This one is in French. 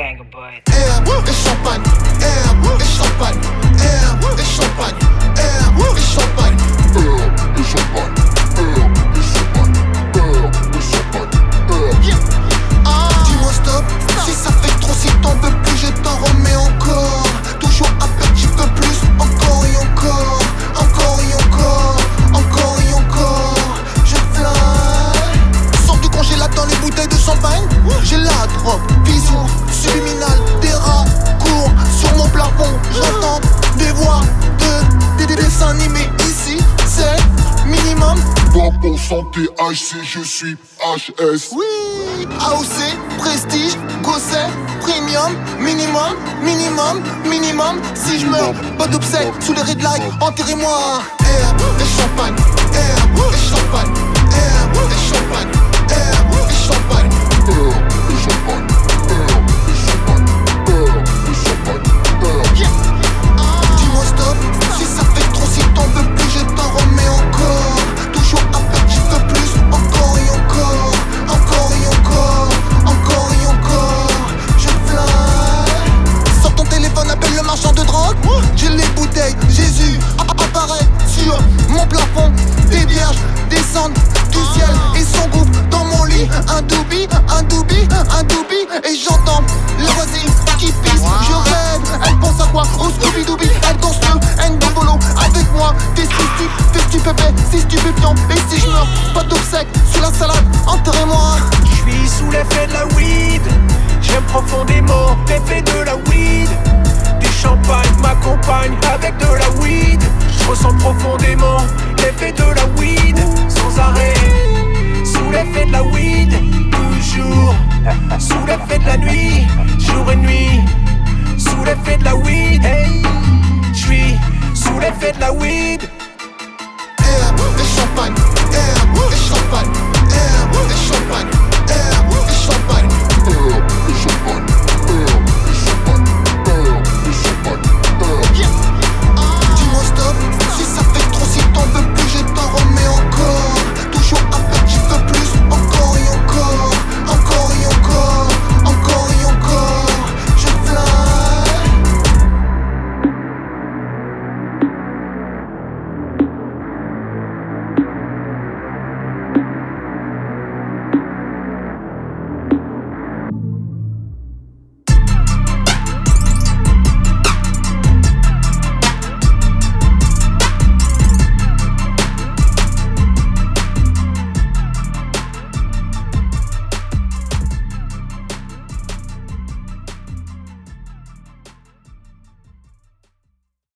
banger, but. It's your body. It's your body. It's it's. J'ai la drogue, vision subliminale, des rats courent sur mon plafond. J'entends des voix de des, dessins animés ici, c'est minimum. 20% THC, je suis HS. Oui, AOC, prestige, gosset, premium, minimum, minimum, minimum. Si je meurs, pas d'obsèques sous les red lights, enterrez-moi. Air et champagne, air et champagne, air et champagne. Enterrez-moi. Je suis sous l'effet de la weed. J'aime profondément l'effet de la weed. Du champagne m'accompagne avec de la weed. Je ressens profondément l'effet de la weed. Sans arrêt. Sous l'effet de la weed.